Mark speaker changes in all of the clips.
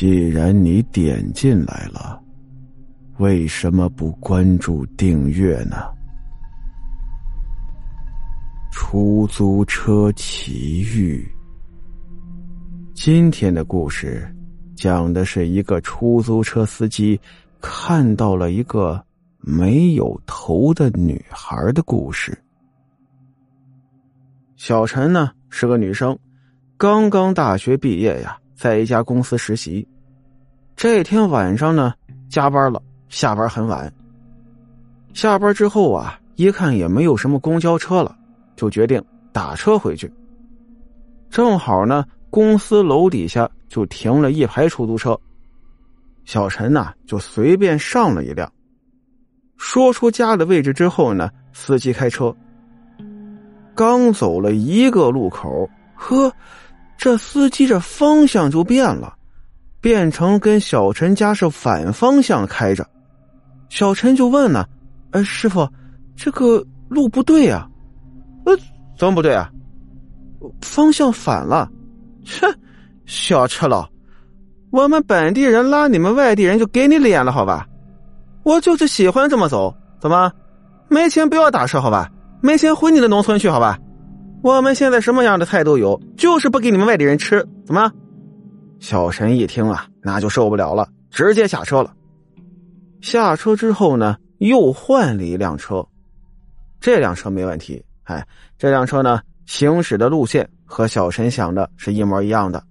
Speaker 1: 既然你点进来了，为什么不关注订阅呢？出租车奇遇。今天的故事讲的是一个出租车司机看到了一个没有头的女孩的故事。小陈呢是个女生，刚刚大学毕业呀，在一家公司实习。这天晚上呢，加班了，下班很晚。下班之后啊，一看也没有什么公交车了，就决定打车回去。正好呢。公司楼底下就停了一排出租车，小陈呐就随便上了一辆。说出家的位置之后呢，司机开车。刚走了一个路口，呵，这司机这方向就变了，变成跟小陈家是反方向开着。小陈就问呢：“哎，师傅，这个路不对啊？呃，怎么不对啊？方向反了。”切，小赤佬，我们本地人拉你们外地人就给你脸了，好吧？我就是喜欢这么走，怎么？没钱不要打车，好吧？没钱回你的农村去，好吧？我们现在什么样的菜都有，就是不给你们外地人吃，怎么？小陈一听啊，那就受不了了，直接下车了。下车之后呢，又换了一辆车，这辆车没问题，哎，这辆车呢，行驶的路线。和小陈想的是一模一样的，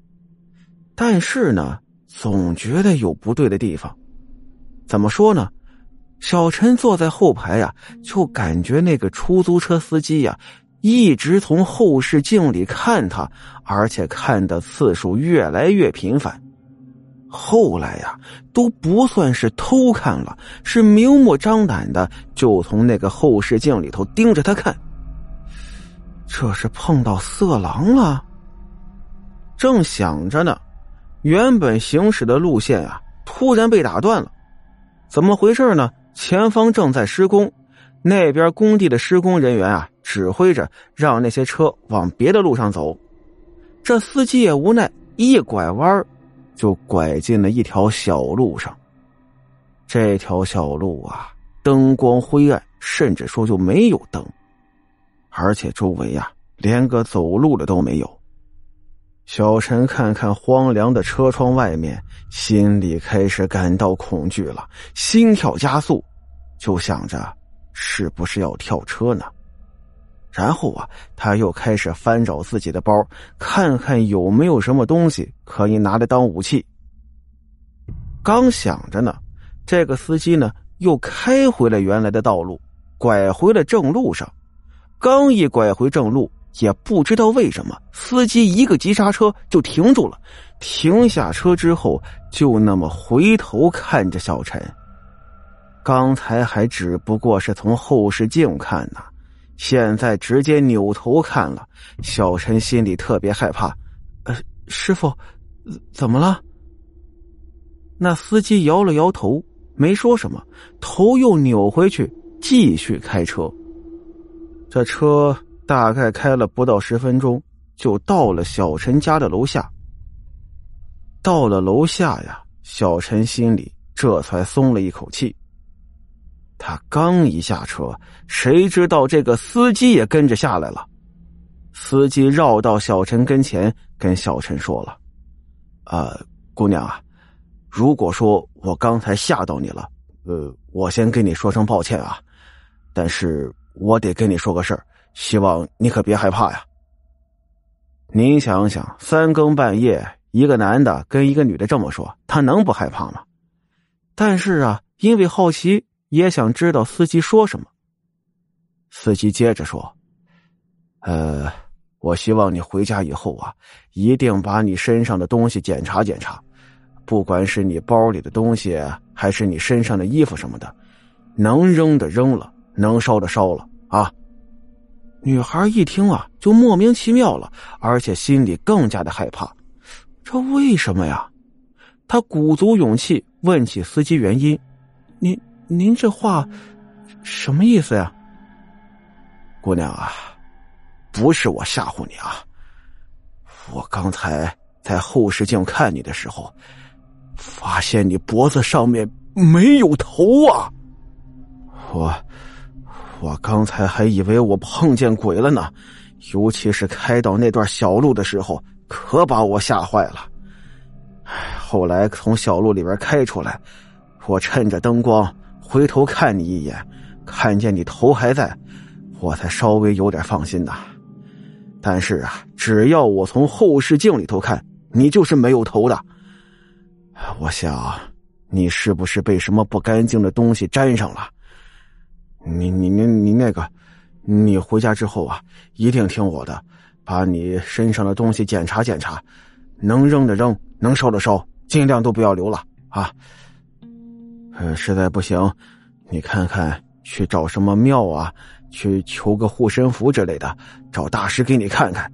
Speaker 1: 但是呢，总觉得有不对的地方。怎么说呢？小陈坐在后排呀，就感觉那个出租车司机呀，一直从后视镜里看他，而且看的次数越来越频繁。后来呀，都不算是偷看了，是明目张胆的，就从那个后视镜里头盯着他看。这是碰到色狼了。正想着呢，原本行驶的路线啊，突然被打断了。怎么回事呢？前方正在施工，那边工地的施工人员啊，指挥着让那些车往别的路上走。这司机也无奈，一拐弯就拐进了一条小路上。这条小路啊，灯光灰暗，甚至说就没有灯。而且周围呀，连个走路的都没有。小陈看看荒凉的车窗外面，心里开始感到恐惧了，心跳加速，就想着是不是要跳车呢？然后啊，他又开始翻找自己的包，看看有没有什么东西可以拿来当武器。刚想着呢，这个司机呢又开回了原来的道路，拐回了正路上。刚一拐回正路，也不知道为什么，司机一个急刹车就停住了。停下车之后，就那么回头看着小陈。刚才还只不过是从后视镜看呢，现在直接扭头看了。小陈心里特别害怕。呃，师傅，怎么了？那司机摇了摇头，没说什么，头又扭回去，继续开车。这车大概开了不到十分钟，就到了小陈家的楼下。到了楼下呀，小陈心里这才松了一口气。他刚一下车，谁知道这个司机也跟着下来了。司机绕到小陈跟前，跟小陈说了：“呃，姑娘啊，如果说我刚才吓到你了，呃，我先跟你说声抱歉啊，但是。”我得跟你说个事儿，希望你可别害怕呀。您想想，三更半夜，一个男的跟一个女的这么说，他能不害怕吗？但是啊，因为好奇，也想知道司机说什么。司机接着说：“呃，我希望你回家以后啊，一定把你身上的东西检查检查，不管是你包里的东西，还是你身上的衣服什么的，能扔的扔了。”能烧的烧了啊！女孩一听啊，就莫名其妙了，而且心里更加的害怕。这为什么呀？她鼓足勇气问起司机原因：“您您这话什么意思呀？”姑娘啊，不是我吓唬你啊！我刚才在后视镜看你的时候，发现你脖子上面没有头啊！我我刚才还以为我碰见鬼了呢，尤其是开到那段小路的时候，可把我吓坏了。后来从小路里边开出来，我趁着灯光回头看你一眼，看见你头还在，我才稍微有点放心呐。但是啊，只要我从后视镜里头看，你就是没有头的。我想，你是不是被什么不干净的东西粘上了？你你你你那个，你回家之后啊，一定听我的，把你身上的东西检查检查，能扔的扔，能烧的烧。尽量都不要留了啊！呃，实在不行，你看看去找什么庙啊，去求个护身符之类的，找大师给你看看。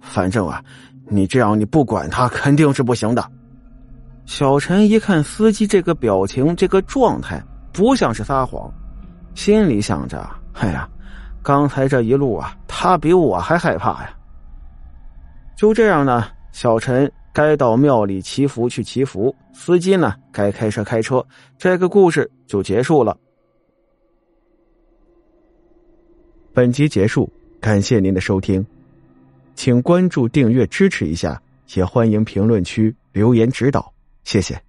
Speaker 1: 反正啊，你这样你不管他肯定是不行的。小陈一看司机这个表情、这个状态，不像是撒谎，心里想着：哎呀，刚才这一路啊，他比我还害怕呀。就这样呢，小陈。该到庙里祈福去祈福，司机呢该开车开车，这个故事就结束了。本集结束，感谢您的收听，请关注、订阅支持一下，也欢迎评论区留言指导，谢谢。